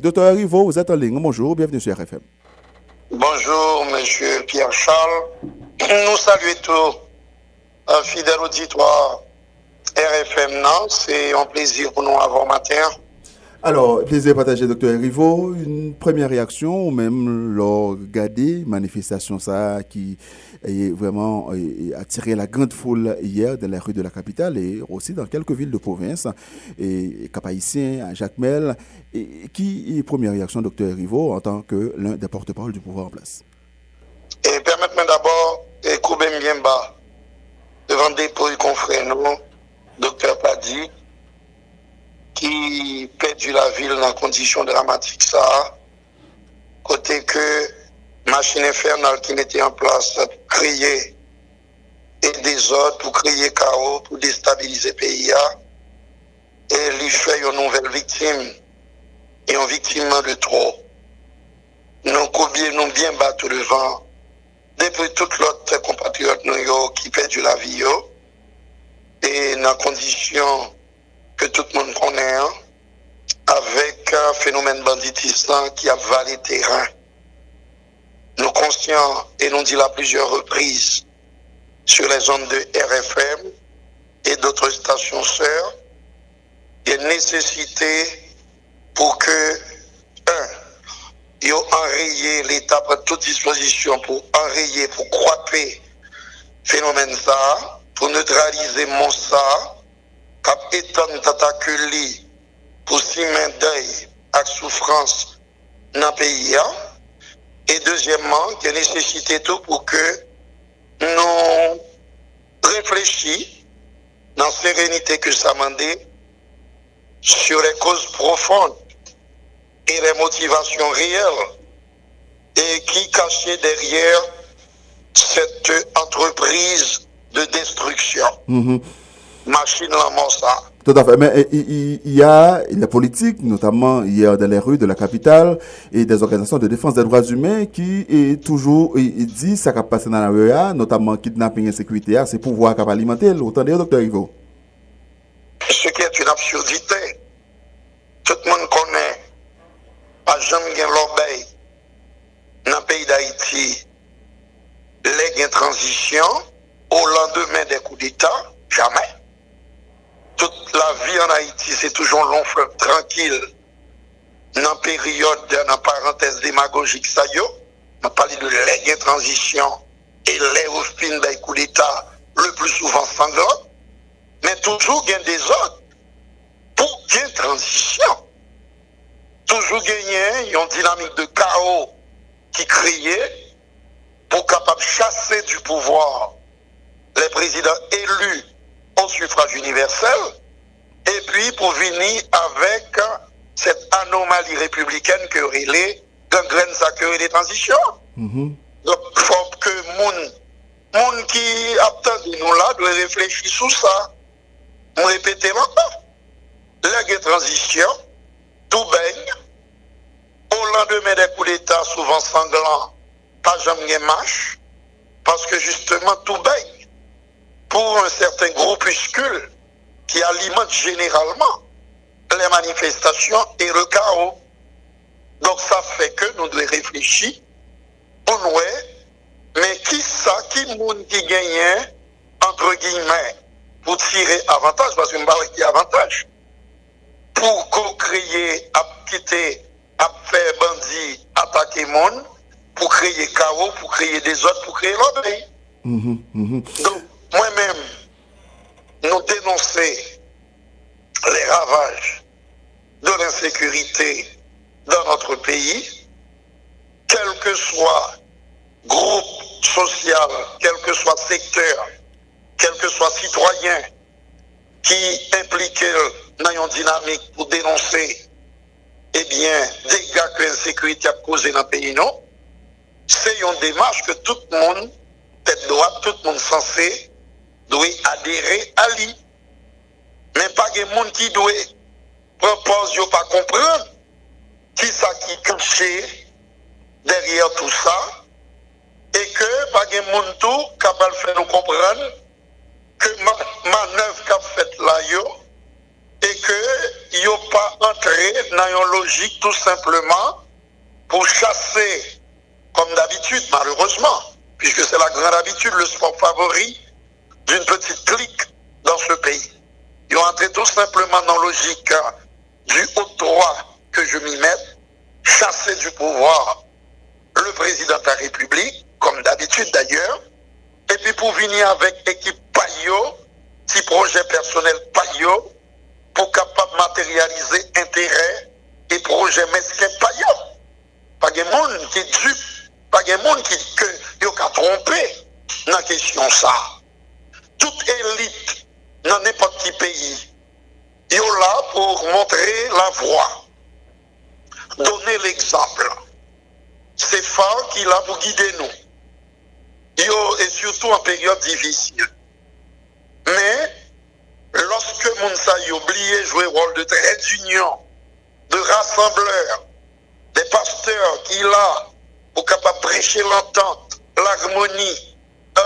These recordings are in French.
Docteur Rivo, vous êtes en ligne. Bonjour, bienvenue sur RFM. Bonjour, monsieur Pierre-Charles. Nous saluons tous un fidèle auditoire RFM. C'est un plaisir pour nous avoir matin. Alors, plaisir partagé, docteur Rivo. Une première réaction, ou même lors regarder manifestation ça qui est vraiment attiré la grande foule hier dans les rues de la capitale et aussi dans quelques villes de province, et Cap-Haïtien, Jacques-Mel. Et qui est première réaction, docteur Rivo, en tant que l'un des porte-parole du pouvoir en place? Et permettez-moi d'abord, couper bien bas, devant des confrères, docteur Padi, ki perdu la vil nan kondisyon dramatik sa, kote ke machine infernal ki nete an plas kriye e dezod pou kriye kao pou destabilize peyi ya, e li fè yon nouvel viktim, yon viktiman de tro. Nou koubyen nou byen batou devan, depre tout lot kompatriot nou yo ki perdu la vil yo, e nan kondisyon que tout le monde connaît, hein, avec un phénomène banditisme qui a valé terrain. Nous conscients, et nous dit à plusieurs reprises, sur les zones de RFM et d'autres stations sœurs, il y a une nécessité pour que, un, il y enrayer l'État prenne toute disposition pour enrayer, pour croître phénomène ça, pour neutraliser mon ça, kap etan tatakuli pour si main deuil à souffrance dans le pays. Et deuxièmement, il y a nécessité tout pour que nous réfléchissions dans la sérénité que ça m'a sur les causes profondes et les motivations réelles et qui cachaient derrière cette entreprise de destruction. Mhm machine la ça. Tout à fait. Mais il y a la politique, notamment hier dans les rues de la capitale, et des organisations de défense des droits humains qui est toujours il dit ça qui passé dans la rue, notamment kidnapping et sécurité, c'est pouvoir qui alimenter. Autant dire, docteur Ivo. Ce qui est une absurdité. Tout le monde connaît. Pas jamais l'obéi. Dans le pays d'Haïti, les transition au lendemain des coups d'État, jamais. Toute la vie en Haïti, c'est toujours long fleuve tranquille. Dans période, dans parenthèse démagogique, ça y est, on parle de l'aide transition et les fin d'un coup d'État, le plus souvent sanglant, mais toujours il des autres pour une transition. Toujours gagner une dynamique de chaos qui criait pour capable chasser du pouvoir les présidents élus au suffrage universel, et puis pour venir avec cette anomalie républicaine que relais gangrène sa que des transitions. Mm Donc, il faut que moun, moun qui attend nous là doit réfléchir sur ça. Je répète maintenant. La transition, tout baigne. Au lendemain des coups d'État, souvent sanglants, pas jamais marche. Parce que justement, tout baigne pour un certain groupuscule qui alimente généralement les manifestations et le chaos. Donc ça fait que nous devons réfléchir, on mais qui ça, qui monde qui gagne, entre guillemets, pour tirer avantage, parce que je qui avantage, pour co-créer, à quitter, à faire bandit, attaquer monde, pour créer chaos, pour créer des autres, pour créer l'obéi. Mm-hmm. Donc, sécurité dans notre pays, quel que soit groupe social, quel que soit secteur, quel que soit citoyen qui implique dans une dynamique pour dénoncer eh bien, dégâts que l'insécurité a causé dans le pays, non. C'est une démarche que tout le monde, tête droite, tout le monde censé, doit adhérer à lui. Mais pas des monde qui doit proposer pas comprendre qui ça qui caché derrière tout ça et que pas de monde tout capable nous comprendre que ma manœuvre qu'a faite là yo et que yo pas entré dans une logique tout simplement pour chasser, comme d'habitude, malheureusement, puisque c'est la grande habitude, le sport favori d'une petite clique dans ce pays. Ils ont entré tout simplement dans logique du haut droit que je m'y mette, chasser du pouvoir le président de la République, comme d'habitude d'ailleurs, et puis pour venir avec l'équipe Payo, petit projet personnel Payo, pour capable de matérialiser intérêt et projet mesquin Payo. Pas de monde qui dupe, pas de monde qui a trompé dans la question ça. Toute élite dans n'importe quel pays là pour montrer la voie, donner l'exemple. C'est fort qu'il a pour guider nous. Et surtout en période difficile. Mais, lorsque Mounsa a oublié jouer le rôle de trait d'union, de rassembleur, des pasteurs qu'il a pour capable prêcher l'entente, l'harmonie,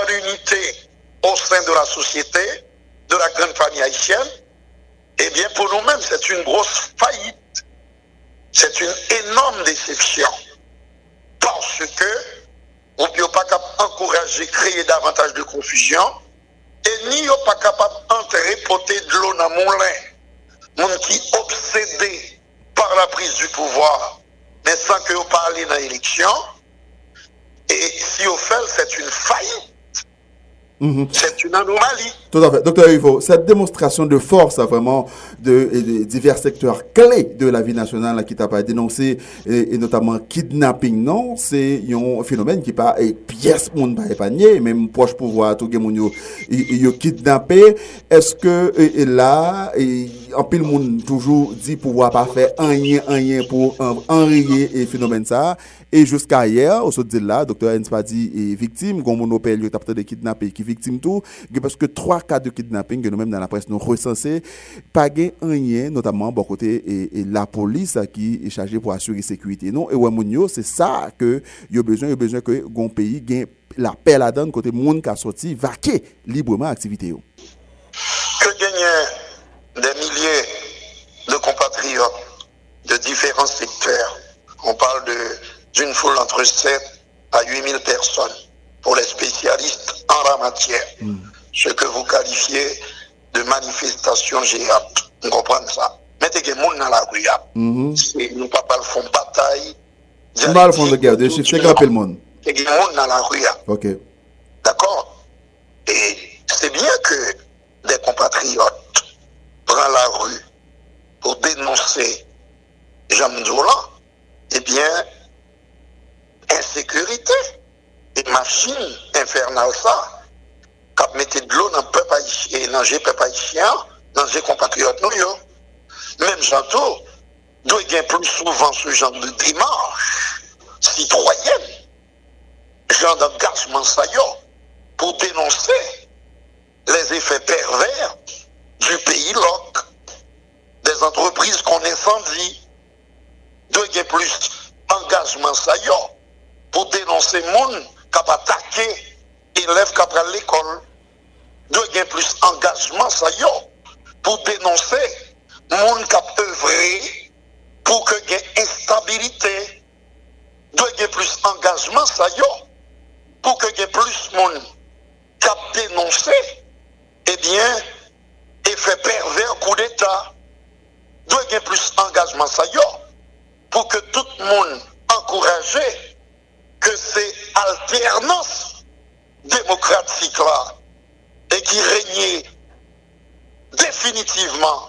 l'unité au sein de la société, de la grande famille haïtienne, eh bien, pour nous-mêmes, c'est une grosse faillite. C'est une énorme déception. Parce que, on ne peut pas encourager, créer davantage de confusion, et ni on pas capable d'entrer porter de l'eau dans mon moulin. Monde qui obsédé par la prise du pouvoir, mais sans que vous parlez dans l'élection. Et si on fait, c'est une faillite. Mhm. C'est une anomalie. Tout à fait. Docteur Ivo, cette démonstration de force, vraiment, de, divers secteurs clés de la vie nationale qui t'a pas dénoncé, et, notamment kidnapping, non, c'est un phénomène qui pas, et pièce monde pas épargné, même proche pouvoir, tout le monde, kidnappé. Est-ce que, et, là, et, anpil moun toujou di pou wap a fe anyen, anyen pou anreye e fenomen sa. E jouska ayer, ou sot di la, doktor Enspa di e viktim, goun moun opel yo tapte de kidnap e ki viktim tou, ge paske 3 ka de kidnapping gen nou menm nan la pres nou resanse, pa gen anyen, notaman bon kote e, e la polis ki e chaje pou asyuri sekwite. Non, e wè moun yo, se sa ke yo bezwen, yo bezwen ke goun peyi gen la pel adan kote moun ka soti vake libreman aktivite yo. Ke genyen différents secteurs. On parle d'une foule entre 7 à 8 000 personnes pour les spécialistes en la matière. Hmm. Ce que vous qualifiez de manifestation géante. On comprend ça. Mettez des gens dans la rue. Mm -hmm. Nous pas font bataille. Nous pas font de guerre, de chiffres, c'est le monde. Dans la rue. Ok. D'accord Et c'est bien que des compatriotes prennent la rue pour dénoncer Là. Eh bien, insécurité et machine infernale ça qui mettait de l'eau dans le peuple haïtien, dans le peuple haïtien, dans les compatriotes nous. Même j'entends, doit y plus souvent ce genre de démarche citoyenne, genre d'engagement ça pour dénoncer les effets pervers du pays loc, des entreprises qu'on incendie, dwe gen plus engajman sa yo pou denonse moun kap atake elev kap pral l'ekol. Dwe gen plus engajman sa yo pou denonse moun kap evre pou ke gen instabilite. Dwe gen plus engajman sa yo pou ke gen plus moun kap denonse ebyen eh efè perver kou d'Etat. Dwe gen plus engajman sa yo pou ke tout moun ankouraje ke se alternans demokratik la e ki renyè definitiveman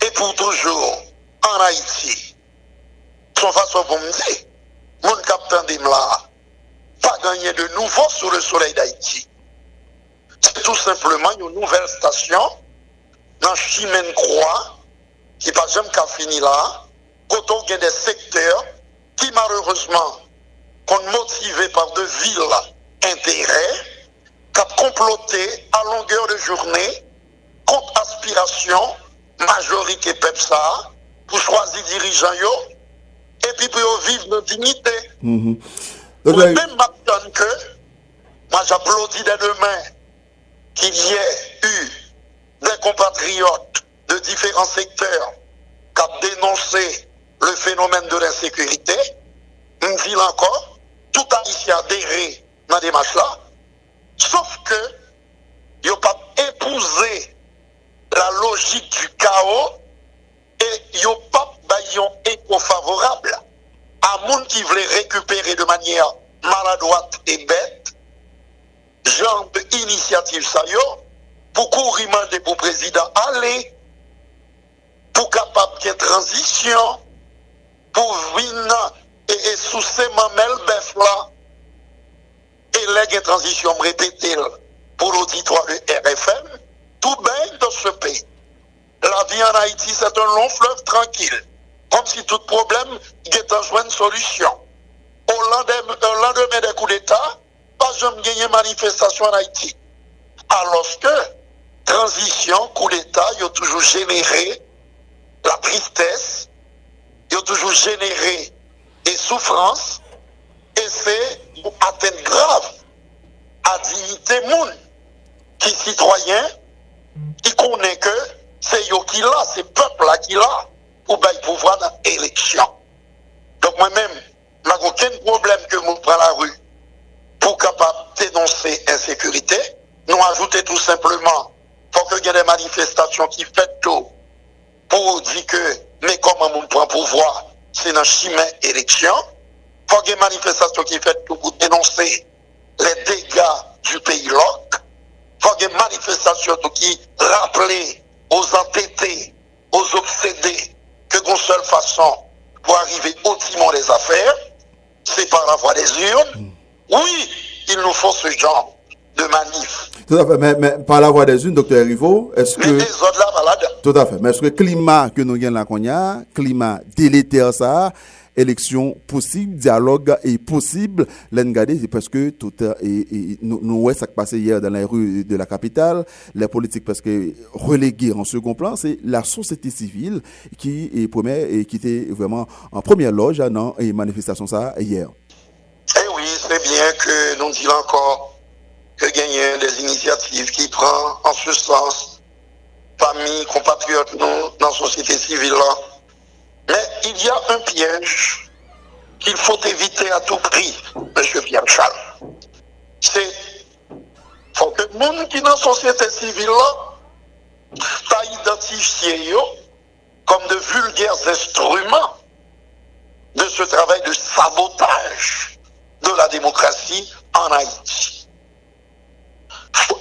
e pou toujou an Haiti. Son fason pou mdi, moun kapten dim la pa ganyen de nouvo sou le soley d'Haiti. Se tout simplement yon nouvel stasyon nan Chimen Kroa ki pa jem ka fini la là, quand on a des secteurs qui malheureusement, sont motivés par de villes intérêts, qui comploté à longueur de journée contre aspiration, majorité PEPSA, pour choisir dirigeants et puis pour vivre dans dignité. Mm -hmm. même maintenant que, moi j'applaudis dès demain qu'il y ait eu des compatriotes de différents secteurs qui a dénoncé le phénomène de l'insécurité. Une ville encore, tout a ici adhéré dans des matchs-là, sauf que ils n'ont pas épousé la logique du chaos et ils n'ont pas un écho favorable à monde qui voulait récupérer de manière maladroite et bête, genre initiative ça y est, pour courir demander pour président aller, pour capable qu'il y ait transition, pour venir et, sous ces mamelles bœuf là, et les transition répétée pour l'auditoire de RFM, tout bien dans ce pays. La vie en Haïti, c'est un long fleuve tranquille, comme si tout problème était en une solution. Au lendemain, des coups d'État, pas jamais gagné manifestation en Haïti. Alors que transition, coup d'État, ils ont toujours généré la tristesse, ils ont toujours généré des souffrances, et c'est une atteinte grave à dignité monde qui citoyen, qui connaît que c'est eux qui l'a, c'est peuple là qui l'a, pour pouvoir dans l'élection. Donc moi-même, je n'ai aucun problème que je prends la rue pour capable dénoncer insécurité. Nous ajouter tout simplement, faut qu'il y ait des manifestations qui font tout pour dire que, mais comment on prend pouvoir, c'est dans chemin élection. Faut y ait des manifestations qui font tout pour dénoncer les dégâts du pays loc. Faut y ait des manifestations qui rappellent aux entêtés, aux obsédés, que d'une seule façon pour arriver au timon des affaires, c'est par la voie des urnes. Oui, il nous faut ce genre de manif. Tout à fait, mais, par la voie des urnes, docteur Rivo, est-ce que... les autres là, malade. Tout à fait, mais est-ce que le climat que nous avons là, qu'on a, climat délétère ça, élection possible, dialogue est possible. L'engagé, c'est parce que tout et, nous, nous ça qui passé hier dans les rues de la capitale, les politiques parce que reléguées en second plan, c'est la société civile qui est première et qui était vraiment en première loge dans les manifestations ça hier. Eh oui, c'est bien que nous disons encore initiatives qui prend en ce sens famille, compatriotes, nous, dans la société civile là mais il y a un piège qu'il faut éviter à tout prix, M. Pierre Charles. C'est faut que monde qui dans la société civile là, pas identifié comme de vulgaires instruments de ce travail de sabotage de la démocratie en Haïti.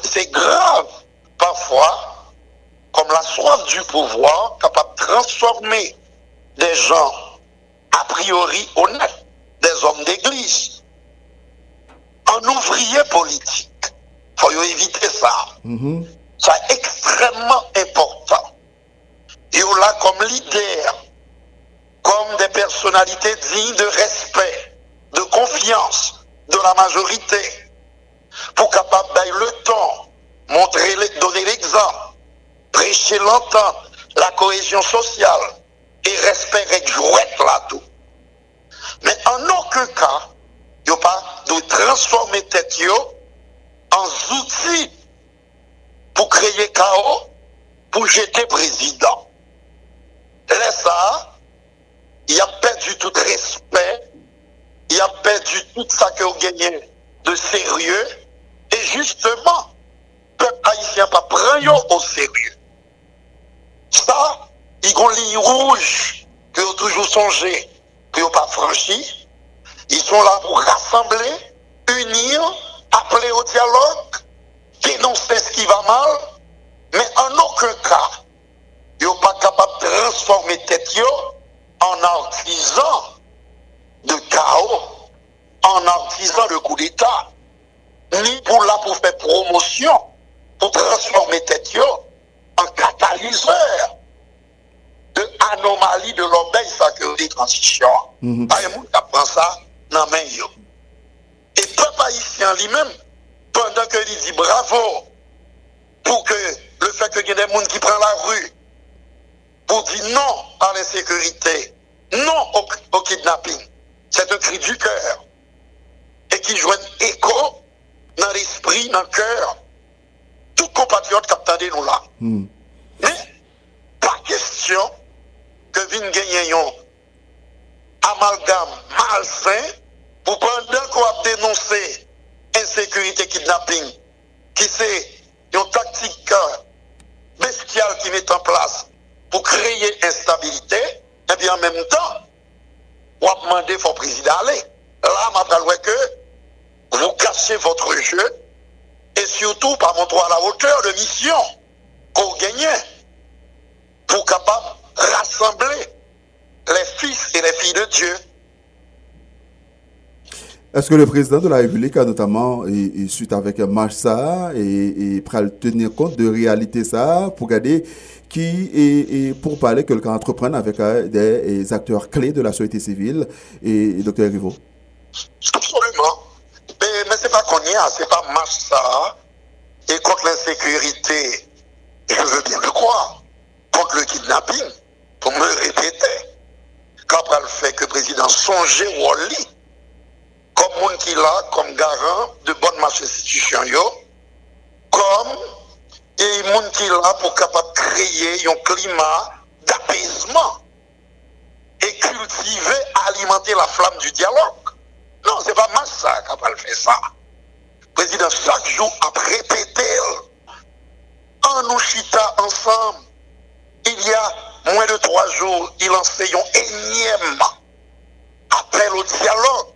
C'est grave parfois comme la soif du pouvoir capable de transformer des gens a priori honnêtes, des hommes d'église, en ouvrier politique. Il faut éviter ça. Mm-hmm. C'est extrêmement important. Et on l'a comme leader, comme des personnalités dignes de respect, de confiance de la majorité, pour capable d'aller le temps, montrer, donner l'exemple, prêcher l'entente, la cohésion sociale et respect avec là tout. Mais en aucun cas, il n'y a pas de transformer tête en outil pour créer chaos, pour jeter président. Là, ça, il a perdu tout respect, il a perdu tout ça que vous gagnez de sérieux, et justement, peuple haïtien pas prend au sérieux. Ça, ils ont ligne rouge que ont toujours songé, que n'ont pas franchi. Ils sont là pour rassembler, unir, appeler au dialogue, dénoncer ce qui va mal, mais en aucun cas, ils n'ont pas capable de transformer tête en artisan de chaos en artisan de coup d'État, ni pour là pour faire promotion, pour transformer tête en catalyseur de anomalie de l'obéi sécurité transition. Mm -hmm. Il y a ça dans main Et peuple haïtien lui-même, pendant que il dit bravo pour que le fait qu'il y ait des gens qui prennent la rue pour dire non à l'insécurité, non au, kidnapping, c'est un cri du cœur ki jwen eko nan l'esprit, nan kèr, tout compatriote kap tade nou la. Mm. Men, pa kestyon ke vin genyen yon amalgam malsen pou pandan ko ap denonse ensekurite kidnapping ki se yon taktik euh, bestial ki met en plas pou kreye instabilite, epi an menm tan, wap mande fò prezidale. La, ma pral wè ke votre jeu et surtout par montrer à la hauteur de mission qu'on gagnait pour capable rassembler les fils et les filles de Dieu. Est-ce que le président de la République a notamment, et, suite avec Marsa, et, et tenir compte de réalité ça pour garder qui et, pour parler quelqu'un entreprendre avec euh, des, acteurs clés de la société civile et, docteur Rivo Absolument. sa konye a, se pa mach sa, e kont l'insekurite, je veux bien le croire, kont le kidnapping, pou me repete, kapal fe ke prezident sonje woli, kom moun ki la, kom garan de bon mach institusyon yo, kom e moun ki la pou kapap kreye yon klima d'apesman, e kultive, alimenter la flamme du dialogue. Non, se pa mach sa kapal fe sa. président chaque jour a répété en nous chita ensemble. Il y a moins de trois jours, il enseigne un énième. Appel au dialogue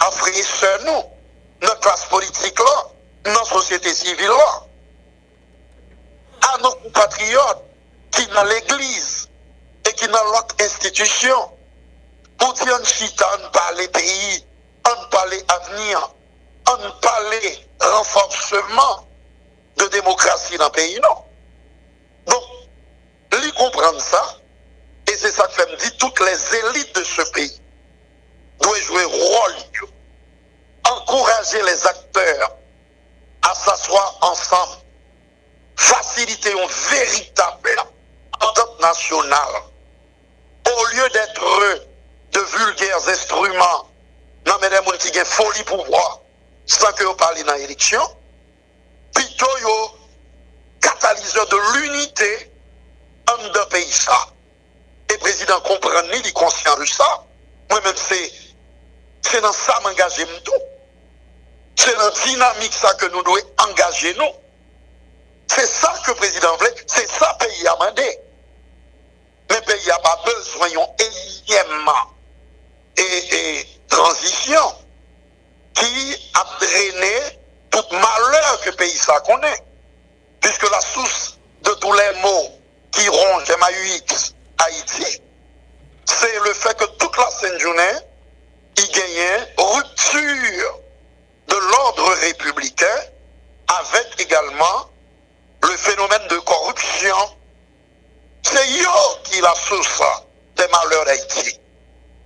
à frères nous, notre classe politique là, notre société civile là, à nos compatriotes qui dans l'église et qui dans l'autre institution, pour dire chita, on parle pays, on parle avenir, on parle renforcement de démocratie dans le pays, non. Donc, lui comprendre ça, et c'est ça que fait me dire, toutes les élites de ce pays doivent jouer rôle, encourager les acteurs à s'asseoir ensemble, faciliter une véritable entente nationale, au lieu d'être de vulgaires instruments, non mais des gens qui ont folie sans que vous parlez dans l'élection, plutôt yo catalyseur de l'unité en deux pays ça. Et le président comprend ni, il est conscient de ça. Moi-même, c'est, c'est dans ça m'engager tout. C'est dans la dynamique ça que nous devons engager nous. C'est ça que le président voulait, c'est ça pays a demandé.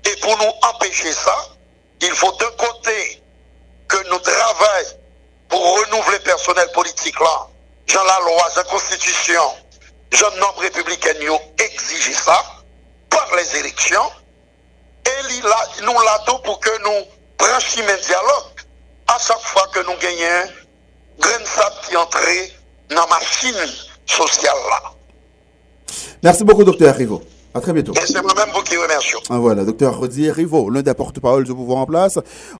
Et pour nous empêcher ça, il faut d'un côté que nous travaillions pour renouveler le personnel politique là, dans la loi, la constitution, jeune nombre républicain exige ça par les élections. Et nous l'attendons pour que nous branchions un dialogue à chaque fois que nous gagnons grain de qui entre dans la machine sociale là. Merci beaucoup, docteur Rivo. À très bientôt. Et c'est moi-même qui remercie. Ah, voilà, docteur Rodier Rivo, l'un des porte-parole du pouvoir en place.